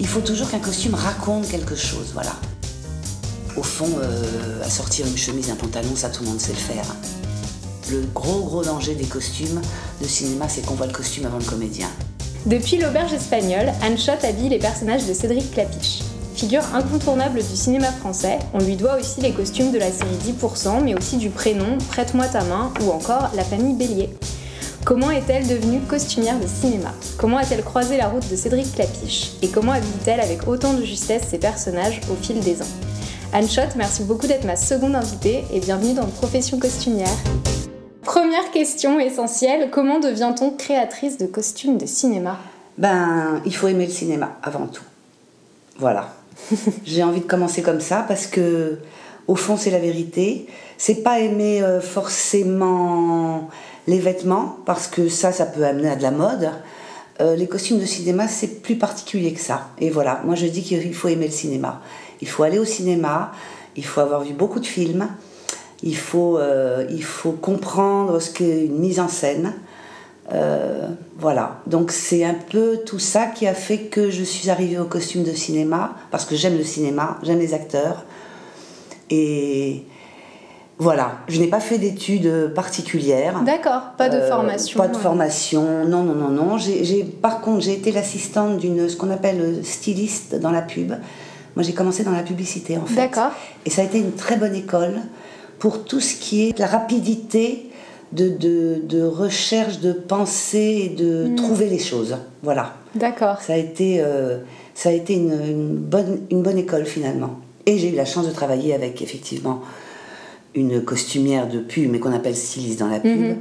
Il faut toujours qu'un costume raconte quelque chose, voilà. Au fond, euh, à sortir une chemise, un pantalon, ça tout le monde sait le faire. Le gros gros danger des costumes de cinéma, c'est qu'on voit le costume avant le comédien. Depuis l'auberge espagnole, Anne Schott habille les personnages de Cédric Clapiche. Figure incontournable du cinéma français, on lui doit aussi les costumes de la série 10%, mais aussi du prénom, Prête-moi ta main ou encore La famille Bélier. Comment est-elle devenue costumière de cinéma? Comment a-t-elle croisé la route de Cédric Clapiche? Et comment habille-t-elle avec autant de justesse ses personnages au fil des ans? Anne Schott, merci beaucoup d'être ma seconde invitée et bienvenue dans Profession costumière. Première question essentielle, comment devient-on créatrice de costumes de cinéma? Ben, il faut aimer le cinéma avant tout. Voilà. J'ai envie de commencer comme ça parce que, au fond, c'est la vérité. C'est pas aimer euh, forcément les vêtements parce que ça, ça peut amener à de la mode. Euh, les costumes de cinéma, c'est plus particulier que ça. Et voilà, moi je dis qu'il faut aimer le cinéma. Il faut aller au cinéma, il faut avoir vu beaucoup de films, il faut, euh, comprendre ce qu'est une mise en scène. Euh, voilà, donc c'est un peu tout ça qui a fait que je suis arrivée au costume de cinéma, parce que j'aime le cinéma, j'aime les acteurs. Et voilà, je n'ai pas fait d'études particulières. D'accord, pas de Euh, formation. Pas de ouais. formation, non, non, non, non. Par contre, j'ai été l'assistante d'une, ce qu'on appelle styliste dans la pub. Moi, j'ai commencé dans la publicité, en fait. D'accord. Et ça a été une très bonne école pour tout ce qui est la rapidité de, de, de recherche, de pensée et de Hmm. trouver les choses. Voilà. D'accord. Ça a été, euh, ça a été une, une bonne, une bonne école finalement. Et j'ai eu la chance de travailler avec effectivement une costumière de pub, mais qu'on appelle styliste dans la pub, Mhm.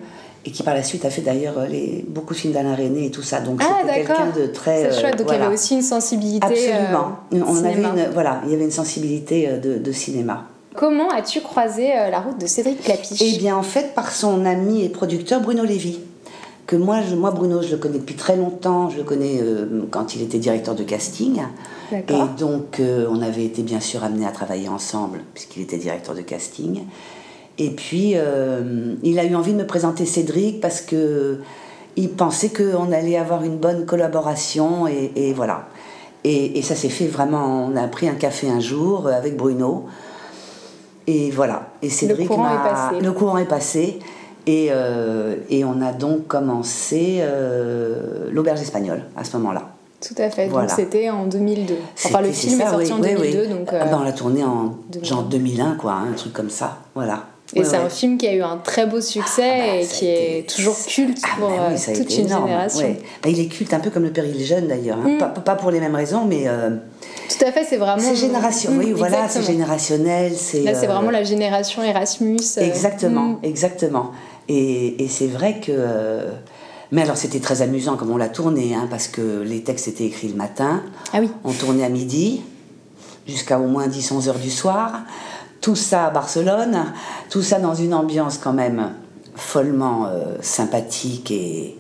et qui par la suite a fait d'ailleurs euh, beaucoup de films d'Alain René et tout ça. Donc Ah, c'était quelqu'un de très. C'est euh, chouette, donc il y voilà. avait aussi une sensibilité. Absolument. euh, On avait une, voilà, il y avait une sensibilité euh, de, de cinéma. Comment as-tu croisé euh, la route de Cédric Clapiche? Eh bien, en fait, par son ami et producteur Bruno Lévy. Que moi, je, moi, Bruno, je le connais depuis très longtemps. Je le connais euh, quand il était directeur de casting. Et donc, euh, on avait été bien sûr amenés à travailler ensemble, puisqu'il était directeur de casting. Et puis, euh, il a eu envie de me présenter Cédric parce que il pensait qu'on allait avoir une bonne collaboration. Et, et voilà. Et, et ça s'est fait vraiment. On a pris un café un jour avec Bruno. Et voilà. Et Cédric courant m'a- est passé. Le courant est passé. Et, euh, et on a donc commencé euh, l'auberge espagnole à ce moment-là. Tout à fait, Voilà. donc c'était en 2002. Enfin, le film est ça, sorti oui, en oui, 2002, oui. donc. Ah euh, ben, on l'a tourné en 2001. genre 2001, quoi, hein, un truc comme ça. Voilà. Et Ouais, c'est ouais. un film qui a eu un très beau succès Ah bah, et qui été- est toujours culte Ah pour bah oui, euh, a toute une énorme, génération. ouais. Bah, il est culte un peu comme le péril jeune d'ailleurs. hein. Mm. Pas, pas pour les mêmes raisons, mais euh, Tout à fait, c'est vraiment. c'est génération. Mm, oui, voilà, c'est générationnel. Là, c'est euh, vraiment la génération Erasmus. euh, Exactement, mm. exactement. Et, et c'est vrai que. euh, mais alors, c'était très amusant comme on l'a tourné, hein, parce que les textes étaient écrits le matin. Ah oui. On tournait à midi, jusqu'à au moins 10-11 heures du soir. Tout ça à Barcelone, tout ça dans une ambiance quand même follement euh, sympathique et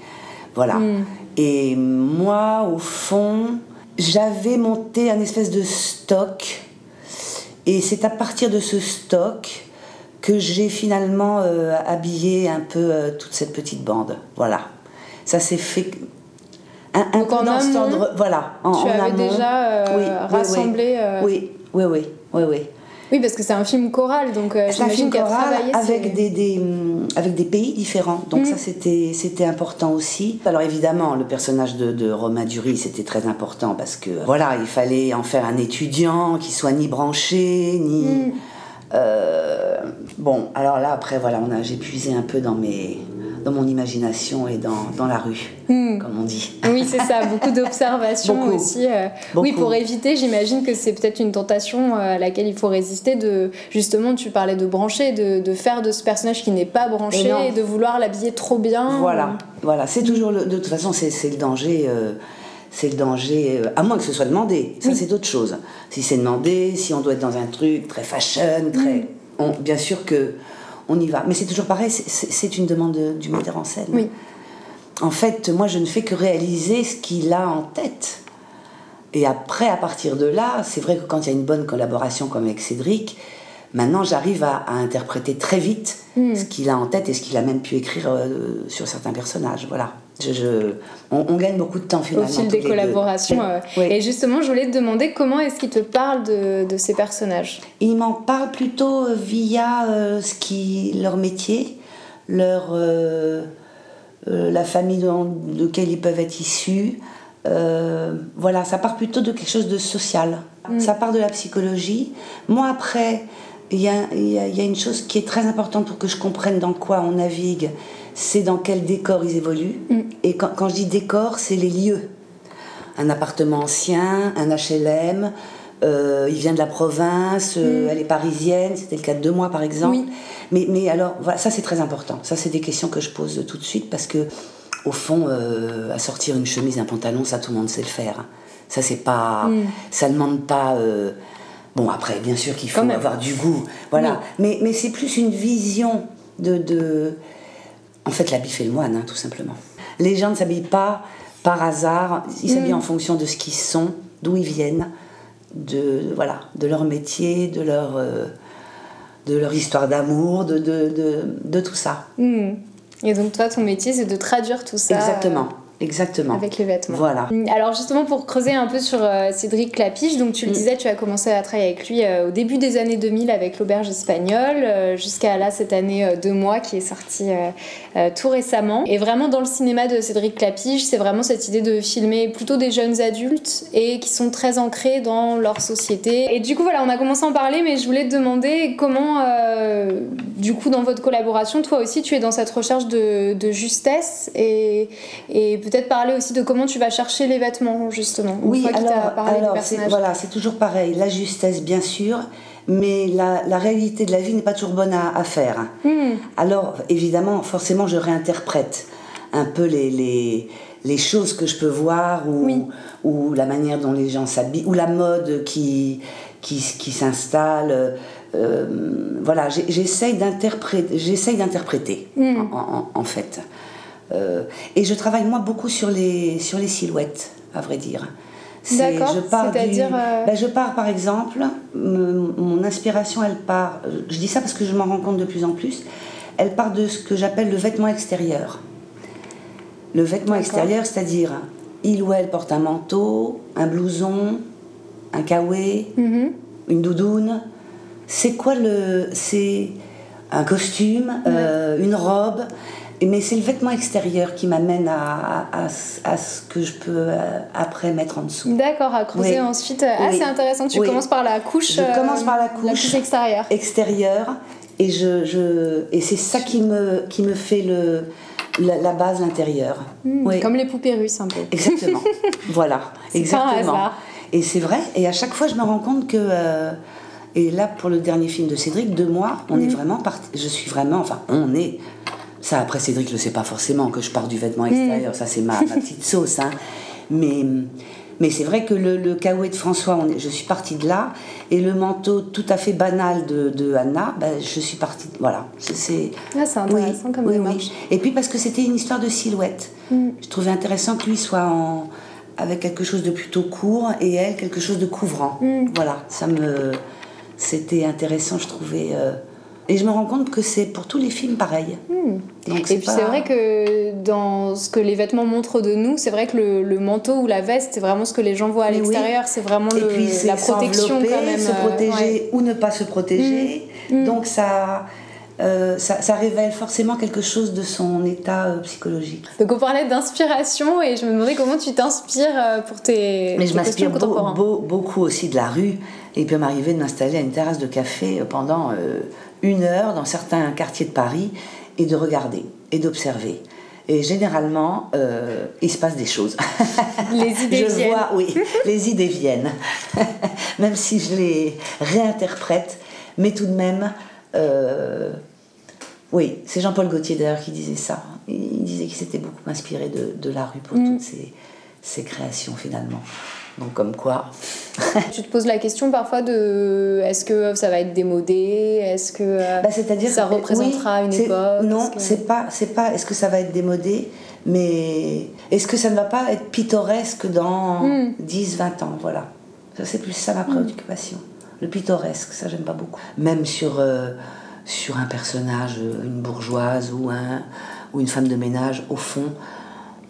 voilà. Mm. Et moi, au fond, j'avais monté un espèce de stock et c'est à partir de ce stock que j'ai finalement euh, habillé un peu euh, toute cette petite bande. Voilà. Ça s'est fait un, un peu dans cet amont, ordre. Voilà. En, Tu en avais amont. déjà euh, Oui, rassemblé. Oui, oui, oui, oui, oui. Oui, parce que c'est un film choral, donc C'est un film choral avec des, des, hum, avec des pays différents. Donc Mm. ça, c'était c'était important aussi. Alors évidemment, le personnage de, de Romain Dury, c'était très important parce que voilà, il fallait en faire un étudiant qui soit ni branché, ni... Mm. Euh, bon, alors là, après, voilà, on a, j'ai puisé un peu dans, mes, dans mon imagination et dans, dans la rue, Mm. comme on dit. Oui, c'est ça, beaucoup d'observations aussi. euh, Oui, pour éviter, j'imagine que c'est peut-être une tentation euh, à laquelle il faut résister de justement, tu parlais de brancher, de, de faire de ce personnage qui n'est pas branché Et de vouloir l'habiller trop bien. Voilà, voilà. C'est toujours le, de toute façon, c'est, c'est le danger. euh, c'est le danger, euh, à moins que ce soit demandé. Ça, Oui. c'est autre chose. Si c'est demandé, si on doit être dans un truc très fashion, très. Mm. On- bien sûr que on y va. Mais c'est toujours pareil, c'est, une demande de- du metteur en scène. Oui. En fait, moi, je ne fais que réaliser ce qu'il a en tête. Et après, à partir de là, c'est vrai que quand il y a une bonne collaboration comme avec Cédric, maintenant j'arrive à, à interpréter très vite Mm. ce qu'il a en tête et ce qu'il a même pu écrire euh, sur certains personnages. Voilà. Je, on, gagne beaucoup de temps finalement. Au fil des collaborations. Et justement, je voulais te demander comment est-ce qu'il te parle de, de, ces personnages? Il m'en parle plutôt via ce qui, leur métier, leur, la famille de, laquelle ils peuvent être issus. voilà, ça part plutôt de quelque chose de social. Mm. Ça part de la psychologie. Moi, après, il y a, y a, une chose qui est très importante pour que je comprenne dans quoi on navigue, c'est dans quel décor ils évoluent. Mm. Et quand, quand, je dis décor, c'est les lieux. Un appartement ancien, un HLM, euh, il vient de la province, euh, mm. elle est parisienne, c'était le cas de deux mois par exemple. Mais, mais alors, voilà, ça c'est très important. Ça c'est des questions que je pose tout de suite parce que, au fond, euh, à sortir une chemise, un pantalon, ça tout le monde sait le faire. Ça c'est pas, mm. ça demande pas. Bon, après, bien sûr qu'il faut avoir du goût. Voilà. Mais, mais c'est plus une vision de, de... En fait, l'habit fait le moine, hein, tout simplement. Les gens ne s'habillent pas par hasard. Ils s'habillent mm. en fonction de ce qu'ils sont, d'où ils viennent, de, voilà, de leur métier, de leur, euh, de leur histoire d'amour, de, de, de, de, tout ça. Mm. Et donc, toi, ton métier, c'est de traduire tout ça. Exactement. Exactement. Avec les vêtements. Voilà. Alors justement pour creuser un peu sur euh, Cédric Clapiche, donc tu le mm. disais, tu as commencé à travailler avec lui euh, au début des années 2000 avec l'auberge espagnole, euh, jusqu'à là cette année deux mois qui est sortie tout récemment. Et vraiment dans le cinéma de Cédric Clapiche, c'est vraiment cette idée de filmer plutôt des jeunes adultes et qui sont très ancrés dans leur société. Et du coup voilà, on a commencé à en parler, mais je voulais te demander comment, du coup dans votre collaboration, toi aussi tu es dans cette recherche de, de justesse et, et peut-être parler aussi de comment tu vas chercher les vêtements, justement. Oui, alors, c'est, voilà, c'est toujours pareil. La justesse, bien sûr, mais la, réalité de la vie n'est pas toujours bonne à, faire. Hmm. Alors, évidemment, forcément, je réinterprète un peu les, les, les choses que je peux voir ou, ou la manière dont les gens s'habillent ou la mode qui, qui, qui s'installe. Euh, voilà, j'essaye d'interpréter, j'essaye d'interpréter hmm. en, fait. Euh, et je travaille moi beaucoup sur les, sur les silhouettes, à vrai dire. D'accord, c'est-à-dire... Euh, ben, je pars par exemple, mon inspiration elle part, je dis ça parce que je m'en rends compte de plus en plus, elle part de ce que j'appelle le vêtement extérieur. Le vêtement extérieur, c'est-à-dire il ou elle porte un manteau, un blouson, un kawaii, mhm. une doudoune. C'est quoi le. C'est un costume, euh, une robe? Mais c'est le vêtement extérieur qui m'amène à, à, à, ce que je peux euh, après mettre en dessous. D'accord, à creuser ensuite. Ah, c'est intéressant. Tu commences par la couche. Je commence par la couche, la couche extérieure. Extérieure. Et, je, je, et c'est ça qui me, qui me fait le, la, base, l'intérieur. Hmm, comme les poupées russes, un peu. Exactement. voilà. Exactement. Et c'est vrai. Et à chaque fois, je me rends compte que. Euh, et là, pour le dernier film de Cédric, deux mois, on est hmm. vraiment parti. Je suis vraiment. Enfin, on est ça, après, Cédric ne le sait pas forcément que je pars du vêtement extérieur. Ça, c'est ma, petite sauce. Hein. Mais, mais c'est vrai que le, le de François, on je suis partie de là. Et le manteau tout à fait banal de, de Anna, ben, je suis partie. Voilà. C'est ah, intéressant comme oui, Et puis parce que c'était une histoire de silhouette. Mm. Je trouvais intéressant que lui soit en, avec quelque chose de plutôt court et elle quelque chose de couvrant. Mm. Voilà. Ça me. C'était intéressant, je trouvais. Euh, et je me rends compte que c'est pour tous les films pareil. Hmm. et puis c'est vrai que dans ce que les vêtements montrent de nous, c'est vrai que le, manteau ou la veste, c'est vraiment ce que les gens voient à l'extérieur, c'est vraiment le, la protection quand même. Se euh, protéger ou ne pas se protéger. Hmm. Hmm. Donc ça, euh, ça, ça, révèle forcément quelque chose de son état euh, psychologique. Donc on parlait d'inspiration et je me demandais comment tu t'inspires pour tes, Mais je m'inspire beaucoup aussi de la rue. Et il peut m'arriver de m'installer à une terrasse de café pendant une heure dans certains quartiers de Paris et de regarder et d'observer. Et généralement, euh, il se passe des choses. Les idées je viennent. Vois, oui, les idées viennent. même si je les réinterprète, mais tout de même, euh, oui, c'est Jean-Paul Gaultier d'ailleurs qui disait ça. Il disait qu'il s'était beaucoup inspiré de, de, la rue pour mm. toutes ses, ses créations finalement. Donc comme quoi. tu te poses la question parfois de est-ce que ça va être démodé? Est-ce que euh, bah, c'est-à-dire ça représentera une époque? Non, c'est pas c'est pas est-ce que ça va être démodé, mais est-ce que ça ne va pas être pittoresque dans 10 hmm. 20 ans, voilà. Ça c'est plus ça ma hmm. préoccupation. Le pittoresque, ça j'aime pas beaucoup. Même sur euh, sur un personnage, une bourgeoise ou un ou une femme de ménage au fond,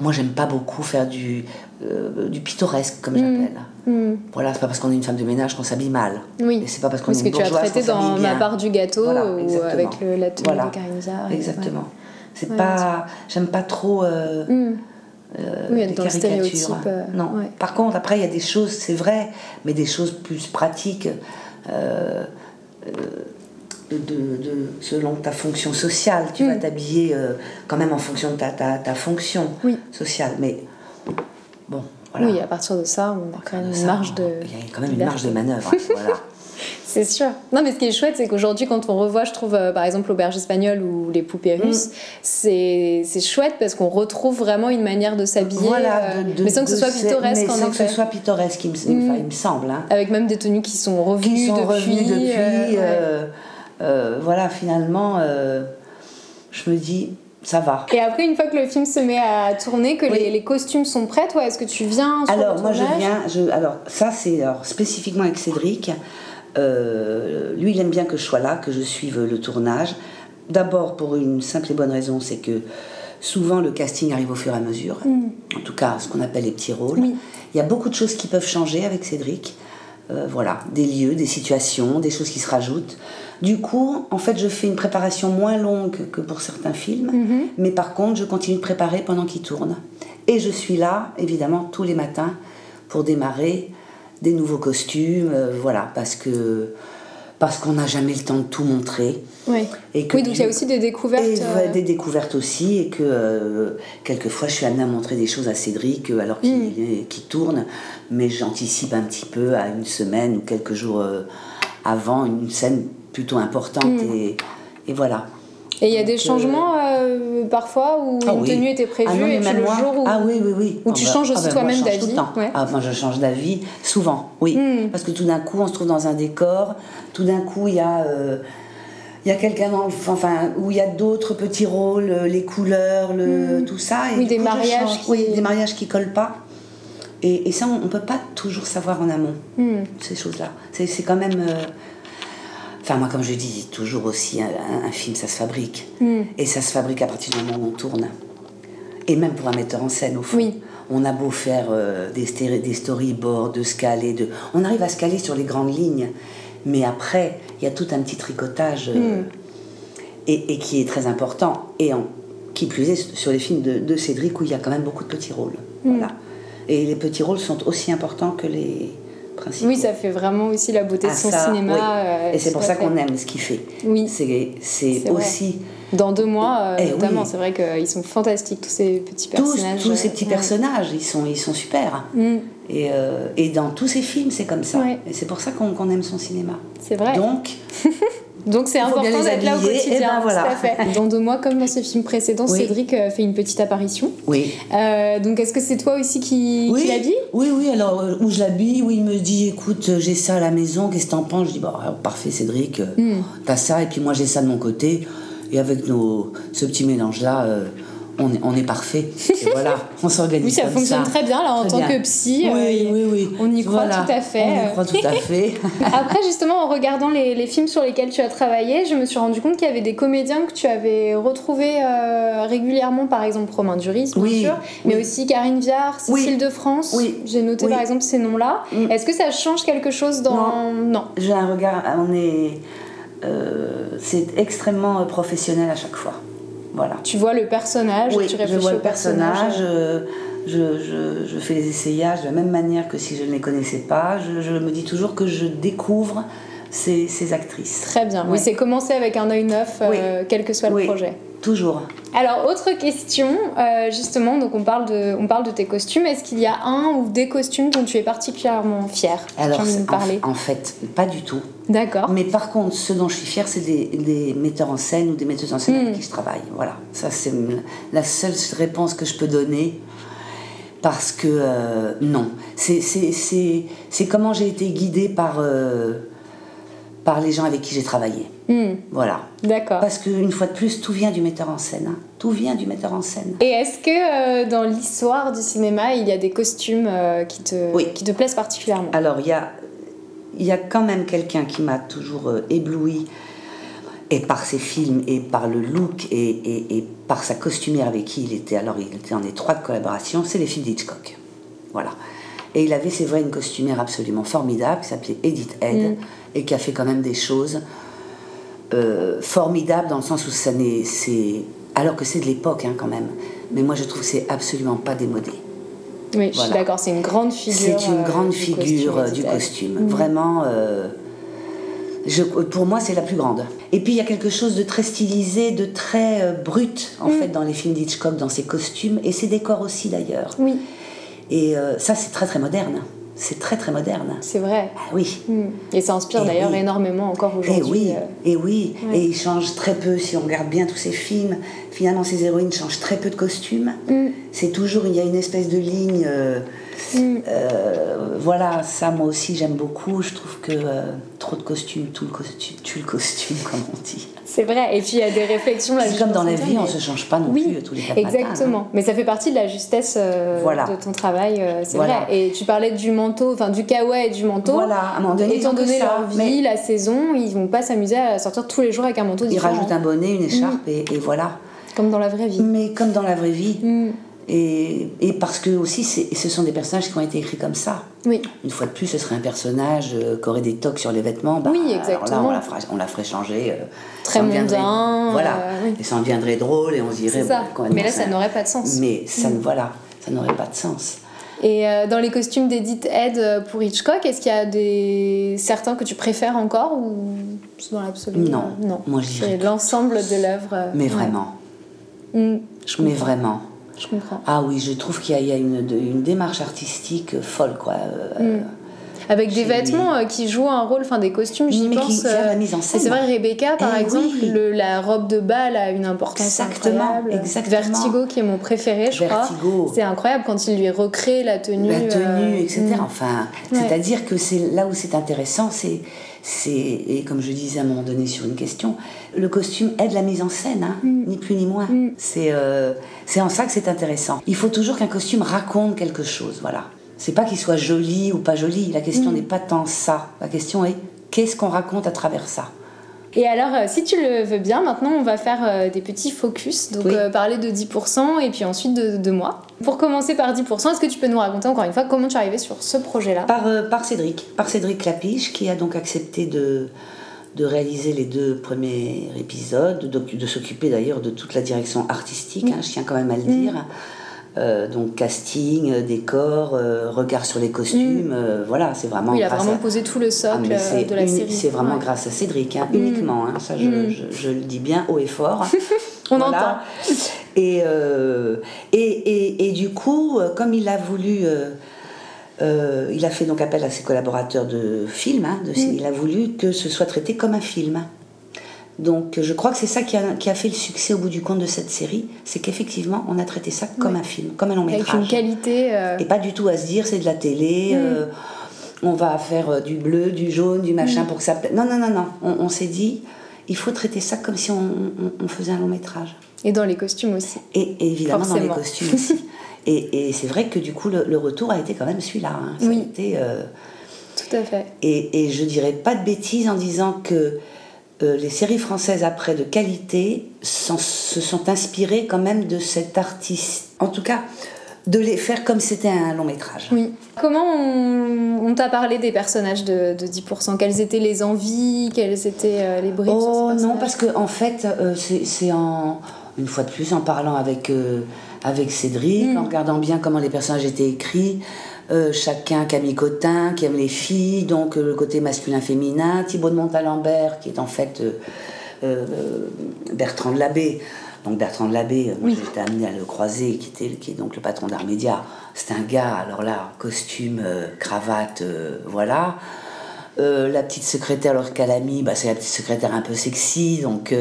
moi, j'aime pas beaucoup faire du, euh, du pittoresque, comme j'appelle. Hmm. Voilà, c'est pas parce qu'on est une femme de ménage qu'on s'habille mal. Oui. Et c'est pas parce qu'on est ce que une tu as bourgeoise traité qu'on dans s'habille ma bien. part du gâteau Voilà, ou avec le, la tenue Voilà. de Exactement. C'est Ouais, pas. J'aime pas trop. euh. Hmm. euh, Oui, des dans le caricatures. stéréotype, euh, non. ouais. Par contre, après, il y a des choses, c'est vrai, mais des choses plus pratiques. euh, de, de- selon ta fonction sociale, tu vas Mm. t'habiller euh, quand même en fonction de ta, ta, ta fonction Oui. sociale. Mais bon, voilà. Oui, à partir de ça, on a quand même une marge de. Il y a quand même une marge de manœuvre. voilà. C'est sûr. Non, mais ce qui est chouette, c'est qu'aujourd'hui, quand on revoit, je trouve, euh, par exemple, l'auberge espagnole ou les poupées Mm. russes, c'est c'est chouette parce qu'on retrouve vraiment une manière de s'habiller, Voilà, euh, de- de- mais sans que ce soit pittoresque mais en sans que ce soit pittoresque, il me, Mm. enfin, il me semble. hein. Avec même des tenues qui sont revenues qui sont depuis. revenus depuis. euh, voilà, finalement, je me dis, ça va. Et après, une fois que le film se met à tourner, que Oui. les, les costumes sont prêts, toi, est-ce que tu viens sur Alors, le moi, je viens. Je, alors, ça, c'est spécifiquement avec Cédric. Euh, lui, il aime bien que je sois là, que je suive le tournage. D'abord, pour une simple et bonne raison, c'est que souvent le casting arrive au fur et à mesure. En tout cas, ce qu'on appelle les petits rôles. Mm. Oui. Il y a beaucoup de choses qui peuvent changer avec Cédric. Euh, voilà, des lieux, des situations, des choses qui se rajoutent. Du coup, en fait, je fais une préparation moins longue que pour certains films, Mhm. mais par contre, je continue de préparer pendant qu'il tourne. Et je suis là, évidemment, tous les matins pour démarrer des nouveaux costumes, euh, voilà, parce que parce qu'on n'a jamais le temps de tout montrer. Ouais. Et que Oui, donc il y a aussi des découvertes. et euh, des découvertes aussi, et que euh, quelquefois je suis amenée à montrer des choses à Cédric euh, alors qu'il Mm. qu'il tourne, mais j'anticipe un petit peu à une semaine ou quelques jours avant une scène plutôt importante, Mm. et, et voilà. Et il y a des euh, changements euh, parfois où Ah une oui. tenue était prévue Ah non, et puis le jour où. Ah oui, oui, oui. où tu bah- changes aussi bah, toi-même d'avis, ouais. Ah, moi, je change d'avis souvent, oui. Mm. Parce que tout d'un coup, on se trouve dans un décor, tout d'un coup, il y a. euh, il y a quelqu'un enfin où il y a d'autres petits rôles, euh, les couleurs, le, tout ça. Et Mm. Oui, des coup, mariages qui- Oui, des mariages qui collent pas. Et, et ça, on, ne peut pas toujours savoir en amont ces choses-là. C'est c'est quand même. euh, Enfin, moi, comme je dis toujours aussi, un, un film, ça se fabrique. Hmm. Et ça se fabrique à partir du moment où on tourne. Et même pour un metteur en scène, au fond. Oui. On a beau faire euh, des, storyboards, de se caler, de... on arrive à se caler sur les grandes lignes. Mais après, il y a tout un petit tricotage euh, Hmm. et, et qui est très important. Et en, qui plus est sur les films de, de Cédric où il y a quand même beaucoup de petits rôles. Hmm. Voilà. Et les petits rôles sont aussi importants que les. Oui, ça fait vraiment aussi la beauté de Ah, son ça, cinéma. oui. euh, et c'est pour ça qu'on aime ce qu'il fait. Oui. C'est aussi Dans deux mois, euh, Eh oui. notamment, c'est vrai qu'ils sont fantastiques, tous ces petits personnages. tous ces petits ouais. personnages, ils sont, ils sont super. Hmm, Et, euh, et dans tous ces films, c'est comme ça. Ouais. Et c'est pour ça qu'on qu'on aime son cinéma. c'est vrai. Donc, Donc c'est important d'être là au quotidien. et ben voilà. tout à fait. Dans deux mois, comme dans ce film précédent, Oui. Cédric euh, fait une petite apparition. oui. Euh, donc est-ce que c'est toi aussi qui, Oui, qui l'habille? Oui, oui, alors euh, où je l'habille, où il me dit écoute, j'ai ça à la maison, qu'est-ce que t'en penses? Je dis bah, alors, parfait Cédric, Hmm. t'as ça, et puis moi j'ai ça de mon côté, et avec nos, ce petit mélange-là, euh, on, est, on est parfait. Et voilà, on s'organise Oui, ça comme fonctionne ça. très bien là en Très tant bien. que psy. euh, Oui, oui, oui. on y croit Voilà, tout à fait. On y croit tout à fait. Après, justement, en regardant les, les films sur lesquels tu as travaillé, je me suis rendu compte qu'il y avait des comédiens que tu avais retrouvés euh, régulièrement, par exemple Romain Duris, bien Oui, sûr, mais aussi Karine Viard, Cécile de France. Oui. J'ai noté par exemple ces noms-là. Mm. Est-ce que ça change quelque chose dans. Non. J'ai un regard, on est. euh, c'est extrêmement professionnel à chaque fois. Voilà. Tu vois le personnage, Oui, tu je réfléchis vois au le personnage, personnage. euh, je, je- je fais les essayages de la même manière que si je ne les connaissais pas. Je, je me dis toujours que je découvre ces, ces actrices. Très bien. Oui, c'est commencer avec un œil neuf, euh, quel que soit le Oui. projet. Toujours. Alors, autre question, euh, justement, donc on parle, de, on parle de tes costumes. Est-ce qu'il y a un ou des costumes dont tu es particulièrement fière? Alors, envie de en- parler en, fait, pas du tout. D'accord. Mais par contre, ce dont je suis fière, c'est des, des metteurs en scène ou des metteuses en scène Mm. avec qui je travaille. Voilà. Ça, c'est la seule réponse que je peux donner. Parce que euh, non. C'est- comment j'ai été guidée par, euh, par les gens avec qui j'ai travaillé. Hmm, Voilà. D'accord. Parce qu'une fois de plus, tout vient du metteur en scène. hein. Tout vient du metteur en scène. Et est-ce que euh, dans l'histoire du cinéma, il y a des costumes euh, qui, te, Oui. qui te plaisent particulièrement? Alors, il y a, y a quand même quelqu'un qui m'a toujours euh, ébloui et par ses films, et par le look, et, et, et, par sa costumière avec qui il était, alors il était en étroite collaboration, c'est les films d'Hitchcock. Voilà. Et il avait, c'est vrai, une costumière absolument formidable qui s'appelait Edith Head, mm. et qui a fait quand même des choses euh, formidables dans le sens où ça n'est. Alors que c'est de l'époque, hein, quand même. Mais moi, je trouve que c'est absolument pas démodé. Oui, je suis d'accord, c'est une grande figure. C'est une euh, grande figure euh, du costume. Vraiment. Je, pour moi, c'est la plus grande. Et puis, il y a quelque chose de très stylisé, de très brut, en mm. fait, dans les films d'Hitchcock, dans ses costumes, et ses décors aussi, d'ailleurs. Oui. Et euh, ça, c'est très très moderne. C'est très très moderne. C'est vrai. Ah, oui. Hmm. Et ça inspire d'ailleurs énormément encore aujourd'hui. Et oui, euh. et oui. Et il change très peu. Si on regarde bien tous ces films, finalement, ces héroïnes changent très peu de costumes. Hmm. C'est toujours, il y a une espèce de ligne. Euh, hmm. voilà, ça, moi aussi, j'aime beaucoup. Je trouve que trop de costumes, tout le costume, tue le costume, comme on dit. C'est vrai, et puis il y a des réflexions là. C'est comme dans la vie, on ne se change pas non plus tous les quatre Exactement, hein. mais ça fait partie de la justesse euh, de ton travail, euh, c'est vrai. Et tu parlais du manteau, enfin du kawaii et du manteau. Voilà, à un moment donné, étant donné leur vie, la saison, ils vont pas s'amuser à sortir tous les jours avec un manteau différent. Ils rajoutent un bonnet, une écharpe mm. et, voilà. Comme dans la vraie vie. Mais comme dans la vraie vie. Mm. Et, et, parce que aussi, ce sont des personnages qui ont été écrits comme ça. Oui. Une fois de plus, ce serait un personnage euh, qui aurait des tocs sur les vêtements. Bah, oui, exactement. là, on la, ferait, changer. Euh, Très mondain. Voilà. Euh, et ça en deviendrait drôle et on se dirait. Ça. Mais là, ça n'aurait pas de sens. Mais ça, mm. voilà, ça n'aurait pas de sens. Et dans les costumes d'Edith Head pour Hitchcock, est-ce qu'il y a des certains que tu préfères encore ou dans l'absolu? Non. non. Moi, je l'ensemble de l'œuvre. Mais vraiment. Mm. Je Mais vraiment. Je comprends. Ah oui, je trouve qu'il y a, une, une, démarche artistique folle, quoi. Euh, mm. Avec des vêtements euh, qui jouent un rôle, enfin des costumes, j'y pense. la euh, mise en scène. C'est vrai, Rebecca, par eh exemple, la robe de bal a une importance exactement, incroyable. Exactement. Vertigo, qui est mon préféré, je Vertigo. crois. C'est incroyable quand il lui recrée la tenue. La tenue, etc. Mm. Enfin, c'est-à-dire que c'est là où c'est intéressant, c'est, et comme je disais à un moment donné sur une question, le costume aide la mise en scène, hein, mm. ni plus ni moins. Mm. C'est, euh, c'est en ça que c'est intéressant. Il faut toujours qu'un costume raconte quelque chose, voilà. C'est pas qu'il soit joli ou pas joli, la question mm. n'est pas tant ça. La question est qu'est-ce qu'on raconte à travers ça? Et alors, euh, si tu le veux bien, maintenant, on va faire euh, des petits focus. Donc, euh, parler de 10% et puis ensuite de, moi. Pour commencer par 10%, est-ce que tu peux nous raconter encore une fois comment tu es arrivé sur ce projet-là? Par, par Cédric. Par Cédric Clapiche, qui a donc accepté de, de réaliser les deux premiers épisodes, de, de s'occuper d'ailleurs de toute la direction artistique, hein, je tiens quand même à le dire. Euh, donc casting, euh, décor, euh, regard sur les costumes, mm. voilà, c'est vraiment. il a vraiment posé tout le socle ah, de la série. C'est vraiment grâce à Cédric, hein, mm. uniquement. Hein, ça, mm. je, le dis bien haut et fort. On entend. Et, et, et, et, du coup, comme il a voulu. il a fait donc appel à ses collaborateurs de film, hein, de, il a voulu que ce soit traité comme un film. Donc je crois que c'est ça qui a, fait le succès au bout du compte de cette série, c'est qu'effectivement on a traité ça comme un film, comme un long métrage. Avec une qualité... Euh, Et pas du tout à se dire c'est de la télé, mm. euh, on va faire euh, du bleu, du jaune, du machin mm. pour que ça... Non, non, non, non, on, s'est dit, il faut traiter ça comme si on, faisait un long métrage. Et dans les costumes aussi. Et, évidemment dans les costumes aussi. Et, c'est vrai que du coup le, retour a été quand même celui-là. Hein. oui. Tout à fait. Et, et je dirais pas de bêtises en disant que euh, les séries françaises après de qualité se sont inspirées quand même de cet artiste. En tout cas, de les faire comme c'était un long métrage. Oui. Comment on, t'a parlé des personnages de, 10% Quelles étaient les envies? Quelles étaient euh, les briques Oh non, parce que en fait, euh, c'est en une fois de plus en parlant avec avec Cédric, mm. en regardant bien comment les personnages étaient écrits. Euh, chacun Camille Cotin qui aime les filles, donc euh, le côté masculin-féminin, Thibaut de Montalembert qui est en fait euh, Bertrand de Labbé. Donc Bertrand de Labbé, moi j'étais amené à le croiser, qui, était, qui est donc le patron d'Art Média. C'est un gars, alors là, costume, cravate, voilà. la petite secrétaire, alors Calami, bah, c'est la petite secrétaire un peu sexy, donc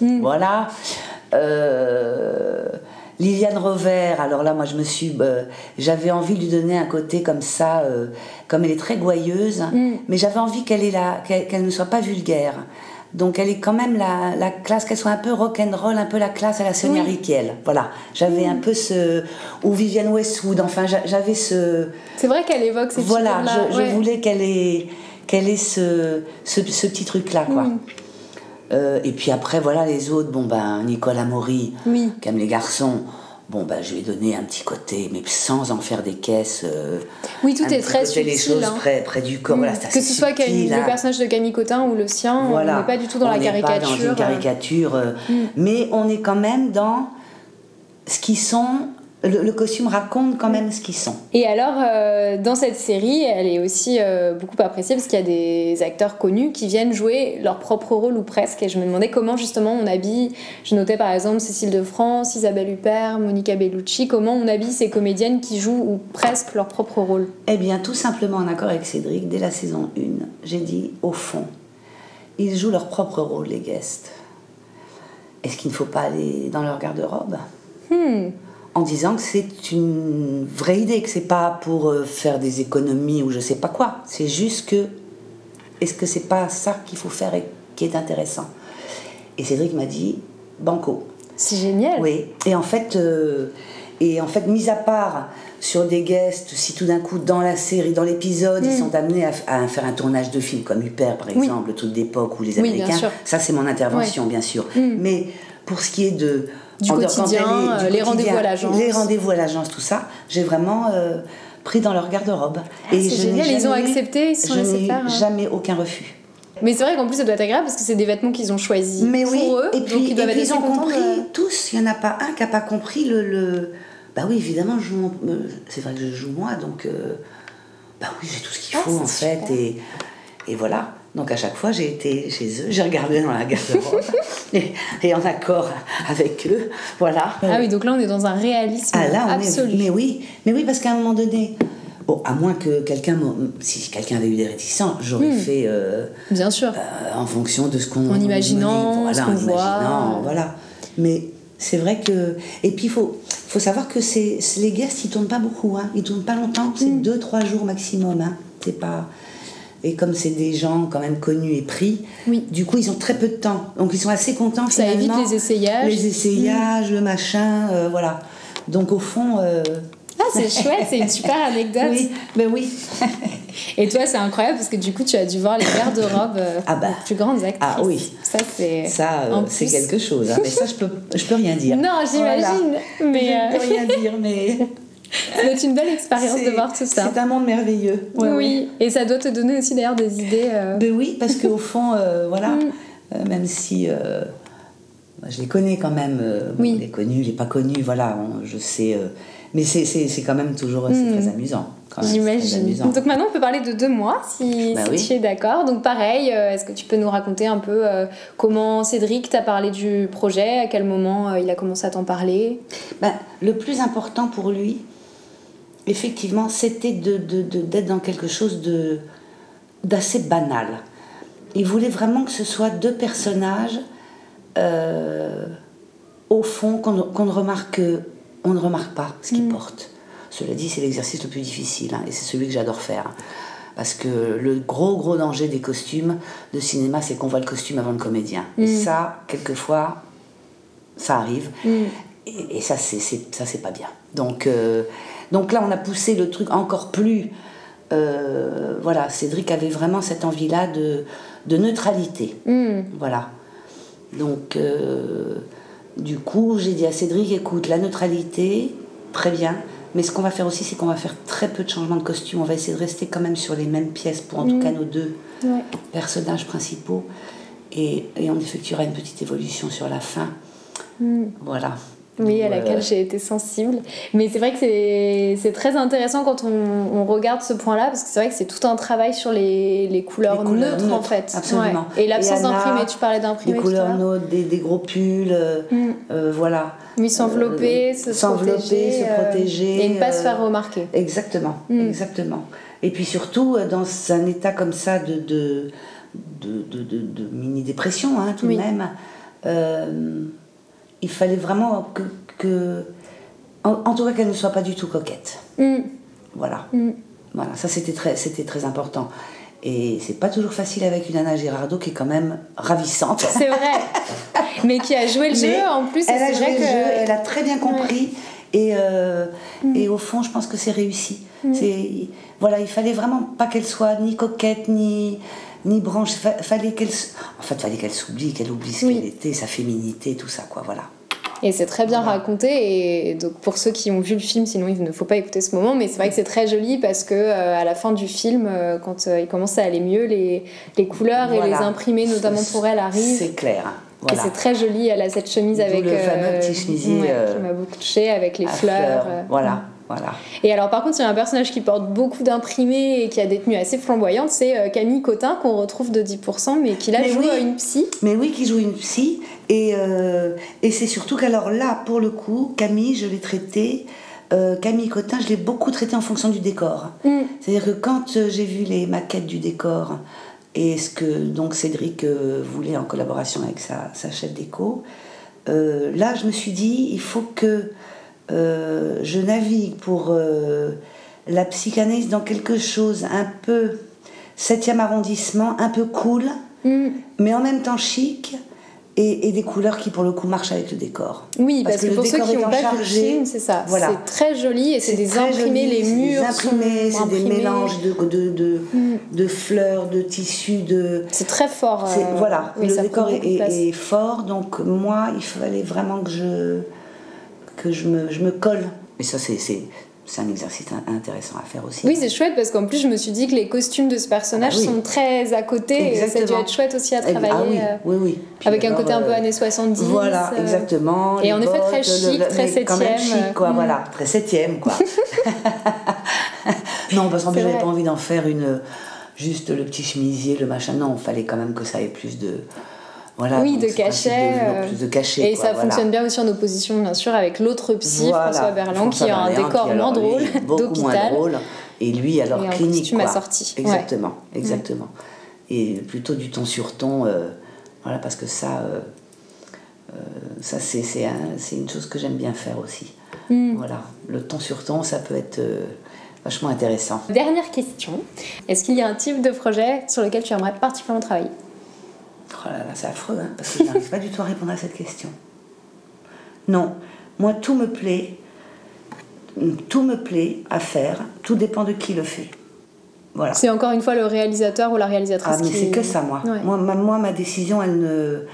mm. voilà. Liliane Rover, alors là, moi, je me suis. Euh, j'avais envie de lui donner un côté comme ça, euh, comme elle est très gouailleuse, mm. mais j'avais envie qu'elle qu'elle ne soit pas vulgaire. Donc elle est quand même la, la classe, qu'elle soit un peu rock'n'roll, un peu la classe à la Sonia Riquel. Voilà, j'avais un mm. peu ce... Ou Vivienne Westwood, enfin j'avais ce... C'est vrai qu'elle évoque ces Voilà, je, je voulais qu'elle ait, qu'elle ait ce, ce, ce, petit truc-là, quoi. Mm. Euh, et puis après, voilà, les autres, bon, ben, Nicolas Maury, Oui. qui aime les garçons, bon, ben, je ai donné un petit côté, mais sans en faire des caisses. euh, Oui, tout est très subtil. les choses hein. près, près du corps. Mm. Voilà, c'est que ce soit subtil, le personnage de Camille Cotin ou le sien, Voilà. on n'est pas du tout dans On la n'est pas caricature. dans une caricature, euh, mais on est quand même dans ce qu'ils sont. Le, le costume raconte quand même ce qu'ils sont. Et alors, euh, dans cette série, elle est aussi euh, beaucoup appréciée parce qu'il y a des acteurs connus qui viennent jouer leur propre rôle ou presque. Et je me demandais comment justement on habille. Je notais par exemple Cécile de France, Isabelle Huppert, Monica Bellucci. Comment on habille ces comédiennes qui jouent ou presque leur propre rôle? Eh bien, tout simplement en accord avec Cédric, dès la saison 1, j'ai dit, au fond, ils jouent leur propre rôle, les guests. Est-ce qu'il ne faut pas aller dans leur garde-robe? Hmm. En disant que c'est une vraie idée, que c'est pas pour euh, faire des économies ou je sais pas quoi. C'est juste que, est-ce que c'est pas ça qu'il faut faire et qui est intéressant? Et Cédric m'a dit, banco. C'est génial. Oui, et en fait, euh, et en fait, mis à part sur des guests, si tout d'un coup dans la série, dans l'épisode, ils sont amenés à, à faire un tournage de film comme Huppert par Mm. Oui. exemple, le truc d'époque ou les Américains, ça c'est mon intervention bien sûr. Mm. Mais pour ce qui est de Du en quotidien, est- euh, du les rendez-vous à l'agence. les rendez-vous à l'agence, tout ça, j'ai vraiment euh, pris dans leur garde-robe. Ah, c'est je n'ai génial, ils ont accepté, ils se sont laissés faire, hein. jamais aucun refus. Mais c'est vrai qu'en plus, ça doit être agréable parce que c'est des vêtements qu'ils ont choisis Mais pour oui, eux. et donc puis, ils doivent et puis être ils assez ont compris de- tous. Il n'y en a pas un qui n'a pas compris le, le- Bah oui, évidemment, euh, c'est vrai que je joue moi, donc euh, bah oui, j'ai tout ce qu'il Ah, faut c'est en fait, et, et voilà. Donc à chaque fois, j'ai été chez eux, j'ai regardé dans la garde-robe et, et en accord avec eux, voilà. Ah oui, donc là, on est dans un réalisme Ah là, on absolu. est. Mais oui, mais oui, parce qu'à un moment donné, bon, à moins que quelqu'un, si quelqu'un avait eu des réticents, j'aurais Hmm. fait. euh, Bien sûr. euh, en fonction de ce qu'on En imaginant voilà, ce en qu'on voit. imaginant, voilà mais c'est vrai que et puis il faut faut savoir que c'est les guests ils tournent pas beaucoup hein. ils tournent pas longtemps c'est Mm. deux trois jours maximum hein. c'est pas et comme c'est des gens quand même connus et pris Oui. du coup ils ont très peu de temps donc ils sont assez contents Ça évite les essayages. les essayages le machin euh, voilà donc au fond euh, Ah, c'est chouette, c'est une super anecdote. oui ben oui Et toi, c'est incroyable parce que du coup, tu as dû voir les garde-robes euh, Ah bah. plus grandes actrices. Ah oui. Ça, c'est. ça euh, c'est quelque chose hein. mais ça je peux je peux rien dire Non, j'imagine. Mais je euh, peux rien dire mais ça doit être une belle expérience de C'est- voir tout ça. C'est un monde merveilleux. Ouais, oui, et ça doit te donner aussi d'ailleurs des idées. euh. Ben oui, parce qu'au fond, euh, voilà, Mm. euh, même si euh, moi, je les connais quand même, euh, bon, Oui. les connus, les pas connus, voilà, on- je sais. euh, mais c'est- c'est c'est quand même toujours c'est Mm. très amusant. J'imagine. amusant. Donc maintenant, on peut parler de deux mois, si, Bah si oui. tu es d'accord. Donc pareil, euh, est-ce que tu peux nous raconter un peu euh, comment Cédric t'a parlé du projet, à quel moment euh, il a commencé à t'en parler? Ben, le plus important pour lui, effectivement, c'était de, de- de- d'être dans quelque chose d'assez banal. Il voulait vraiment que ce soit deux personnages, euh, au fond, qu'on, ne- remarque, on ne remarque pas ce qu'ils portent. Cela dit, c'est l'exercice le plus difficile, hein, et c'est celui que j'adore faire. Parce que le gros, gros danger des costumes de cinéma, c'est qu'on voit le costume avant le comédien. Et ça, quelquefois, ça arrive. Et, et ça, c'est, c'est- ça, c'est pas bien. Donc, euh, donc là, on a poussé le truc encore plus. euh, voilà, Cédric avait vraiment cette envie-là de, de neutralité. Hmm. Voilà. Donc, euh, du coup, j'ai dit à Cédric écoute, la neutralité, très bien. Mais ce qu'on va faire aussi, c'est qu'on va faire très peu de changements de costume. On va essayer de rester quand même sur les mêmes pièces pour en tout cas nos deux Ouais. personnages principaux. Et, et on effectuera une petite évolution sur la fin. Hmm. Voilà. Oui, à laquelle j'ai été sensible. Mais c'est vrai que c'est très intéressant quand on, on regarde ce point-là, parce que c'est vrai que c'est tout un travail sur les, les couleurs, Les couleurs neutres, en fait. absolument. Ouais. Et l'absence d'imprimé, tu parlais Des d'imprimé à couleurs neutres, des, des gros pulls, euh, Mm. euh, voilà. Oui, s'envelopper, Euh, se protéger. se protéger, et ne pas se faire remarquer. Exactement, Mm. exactement. Et puis surtout, dans un état comme ça de, de, de, de- mini-dépression, hein, tout Oui. de même, il fallait vraiment que. que en, en tout cas, qu'elle ne soit pas du tout coquette. Mm. Voilà. Mm. Voilà, ça c'était très, c'était très important. Et c'est pas toujours facile avec une Anna Girardot qui est quand même ravissante. C'est vrai. Mais qui a joué le Mais jeu en plus. elle a c'est joué vrai le que... jeu, elle a très bien compris. Et, euh, Mm. et au fond, je pense que c'est réussi. Mm. C'est voilà, il fallait vraiment pas qu'elle soit ni coquette ni ni branche. fallait qu'elle, en fait, fallait qu'elle s'oublie, qu'elle oublie ce qu'elle était, sa féminité, tout ça, quoi. Voilà. Et c'est très bien raconté. Et donc pour ceux qui ont vu le film, sinon il ne faut pas écouter ce moment. Mais c'est vrai que c'est très joli parce que euh, à la fin du film, euh, quand euh, il commence à aller mieux, les, les couleurs et les imprimés, notamment pour elle, arrivent. C'est clair. Et c'est très joli. Elle a cette chemise avec le fameux petit chemisier qui m'a beaucoup touchée avec les fleurs. Voilà. Voilà. Et alors, par contre, il y a un personnage qui porte beaucoup d'imprimés et qui a des tenues assez flamboyantes, c'est euh, Camille Cotin, qu'on retrouve de 10%, mais qui là joue une psy. Mais oui, qui joue une psy. Et, euh, et c'est surtout qu'alors là, pour le coup, Camille, je l'ai traitée. Euh, Camille Cotin, je l'ai beaucoup traitée en fonction du décor. Mm. C'est-à-dire que quand j'ai vu les maquettes du décor et ce que donc Cédric voulait en collaboration avec sa, sa chef déco, là, je me suis dit, il faut que euh, je navigue pour euh, la psychanalyse dans quelque chose un peu 7e arrondissement, un peu cool, mm. mais en même temps chic. Et, des couleurs qui pour le coup marchent avec le décor. Oui, parce, que, pour ceux qui ont pas le film, c'est ça. Voilà. C'est très joli et c'est des imprimés, les murs. Des imprimés, c'est des mélanges de, de, de, mm. de, fleurs, de tissus, de. C'est très fort. Euh, voilà, le décor est, est, fort, donc moi, il fallait vraiment que je que je me, je me colle. Et ça, c'est c'est un exercice intéressant à faire aussi. Oui, c'est chouette parce qu'en plus, je me suis dit que les costumes de ce personnage ah sont très à côté et ça a dû être chouette aussi à eh travailler. Ah oui, euh, oui, oui. avec un côté un peu euh, années 70. Voilà, euh, exactement. Et en effet, très chic, très septième. chic, quoi, mm. voilà, très septième, quoi. non, parce qu'en plus, j'avais pas envie d'en faire une. Juste le petit chemisier, le machin. Non, il fallait quand même que ça ait plus de oui, de cachet. Euh, de cachet. Et ça fonctionne bien aussi en opposition, bien sûr, avec l'autre psy, François Berland, qui a un décor moins drôle, d'hôpital. Et lui, alors, et clinique. Tu m'as sorti. Exactement, exactement. Et plutôt du ton sur ton, euh, voilà, parce que ça, euh, ça c'est une chose que j'aime bien faire aussi. Mm. Voilà, le ton sur ton, ça peut être vachement intéressant. Dernière question, est-ce qu'il y a un type de projet sur lequel tu aimerais particulièrement travailler? Oh là là, c'est affreux, hein, parce que je n'arrive pas du tout à répondre à cette question. Non, moi tout me plaît, tout me plaît à faire, tout dépend de qui le fait. Voilà. C'est encore une fois le réalisateur ou la réalisatrice ah, mais c'est que ça, moi. Moi, ma, moi, ma décision, elle ne,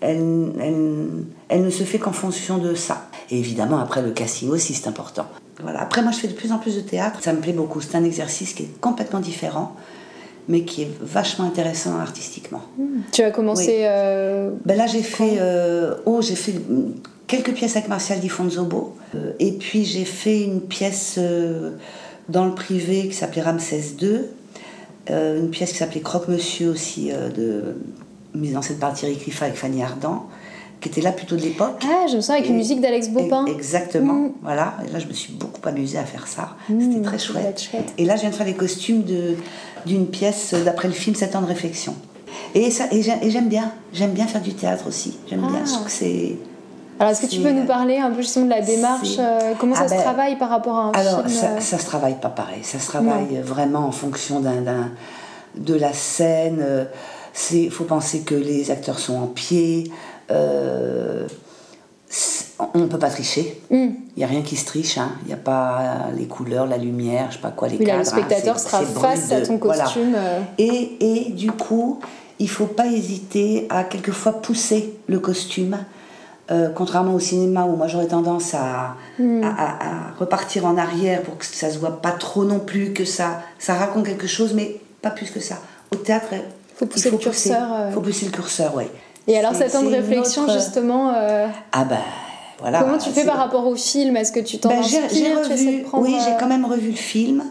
elle, elle, elle ne se fait qu'en fonction de ça. Et évidemment, après, le casting aussi, c'est important. Voilà. Après, moi, je fais de plus en plus de théâtre. Ça me plaît beaucoup. C'est un exercice qui est complètement différent mais qui est vachement intéressant artistiquement. Tu as commencé. Euh, ben là, j'ai fait. Euh, oh, j'ai fait quelques pièces avec Martial Di Fonzobo. Euh, et puis, j'ai fait une pièce dans le privé qui s'appelait Ramsès II. une pièce qui s'appelait Croque-Monsieur aussi, de, mise en scène par Thierry Cliffat avec Fanny Ardant qui était là plutôt de l'époque. Ah, je me sens avec une musique d'Alex Bopin. Exactement, mm. voilà. Et là, je me suis beaucoup amusée à faire ça. C'était mm, très chouette. Et là, je viens de faire les costumes d'une pièce d'après le film 7 ans de réflexion. Et, ça, et j'aime bien, j'aime bien faire du théâtre aussi. J'aime bien, je trouve que c'est... Alors, est-ce que tu peux nous parler un peu justement de la démarche euh, Comment ça ah se ben, travaille par rapport à un alors, film ça, euh ça se travaille pas pareil. Ça se travaille vraiment en fonction d'un, de la scène. Il faut penser que les acteurs sont en pied. Euh, on ne peut pas tricher. Hmm. Il n'y a rien qui se triche. Hein. Il n'y a pas les couleurs, la lumière, je sais pas quoi, les cadres. le hein. spectateur sera face à ton costume. Euh. Et, et, du coup, il faut pas hésiter à quelquefois pousser le costume. Euh, contrairement au cinéma où moi j'aurais tendance hmm. à, à, repartir en arrière pour que ça se voit pas trop non plus, que ça, ça raconte quelque chose, mais pas plus que ça. Au théâtre, faut pousser il faut, pousser, le curseur. faut pousser le curseur, oui. Et alors, cette temps de réflexion, justement. Euh, ah ben. Voilà, Comment tu fais par rapport au film? Est-ce que tu t'en ben, j'ai revu, Oui, j'ai euh, quand même revu le film.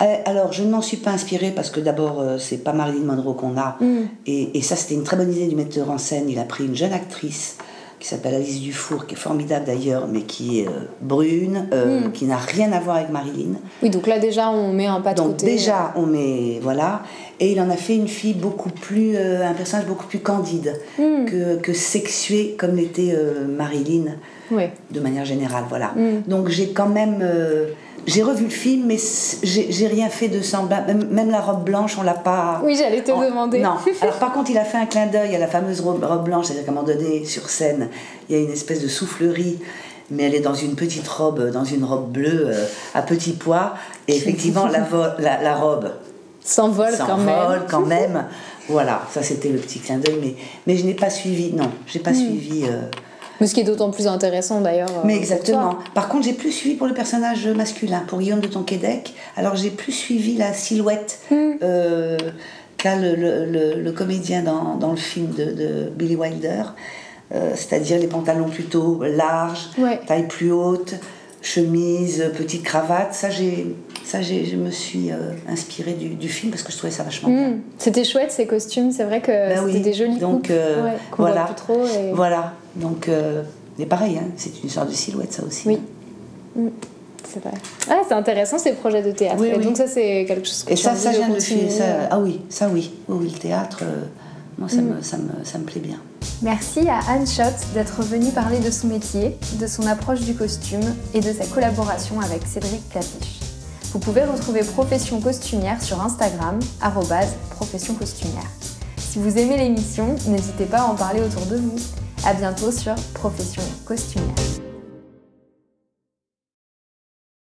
Euh, alors, je ne m'en suis pas inspirée parce que d'abord, c'est pas Marilyn Monroe qu'on a. Mm. Et, et, ça, c'était une très bonne idée du metteur en scène. Il a pris une jeune actrice qui s'appelle Alice Dufour, qui est formidable d'ailleurs, mais qui est brune, mm. qui n'a rien à voir avec Marilyn. Oui, donc là déjà, on met un pas de donc, déjà, on met. Voilà. Et il en a fait une fille beaucoup plus, euh, un personnage beaucoup plus candide hmm. que, que sexué comme l'était euh, Marilyn, de manière générale. Voilà. Hmm. Donc j'ai quand même, euh, j'ai revu le film, mais j'ai rien fait de semblable. Même, la robe blanche, on l'a pas. Oui, j'allais te demander. Non. Alors par contre, il a fait un clin d'œil à la fameuse robe, robe blanche, c'est-à-dire qu'à un moment donné, sur scène, il y a une espèce de soufflerie mais elle est dans une petite robe, dans une robe bleue à petits pois, Et effectivement, la, la, la robe s'envole quand même. quand même. voilà, ça c'était le petit clin d'œil, mais, mais je n'ai pas suivi, non, j'ai pas hmm. suivi. Euh, mais ce qui est d'autant plus intéressant d'ailleurs. Euh, mais exactement. Par contre, j'ai plus suivi pour le personnage masculin, pour Guillaume de Tonquédec. Alors j'ai plus suivi la silhouette hmm. euh, qu'a le, le, le, comédien dans, dans, le film de, de Billy Wilder. c'est-à-dire les pantalons plutôt larges, taille plus haute, chemise, petite cravate. Ça, j'ai, ça, je me suis euh, inspirée du, du, film parce que je trouvais ça vachement bien. Hmm. C'était chouette ces costumes. C'est vrai que ben c'était des jolis Donc euh, voilà, trop voilà. Donc, euh, mais pareil, hein, c'est une sorte de silhouette, ça aussi. Oui. Hmm. C'est vrai. Ah, c'est intéressant ces projets de théâtre. et donc ça, c'est quelque chose que Et ça, ça vient de, ça, Ah oui, ça oui. oui, le théâtre, moi, ça, hmm. me, ça, me, ça me plaît bien. Merci à Anne Schott d'être venue parler de son métier, de son approche du costume et de sa collaboration avec Cédric Clapiche. Vous pouvez retrouver Profession Costumière sur Instagram, profession costumière. Si vous aimez l'émission, n'hésitez pas à en parler autour de vous. A bientôt sur Profession Costumière.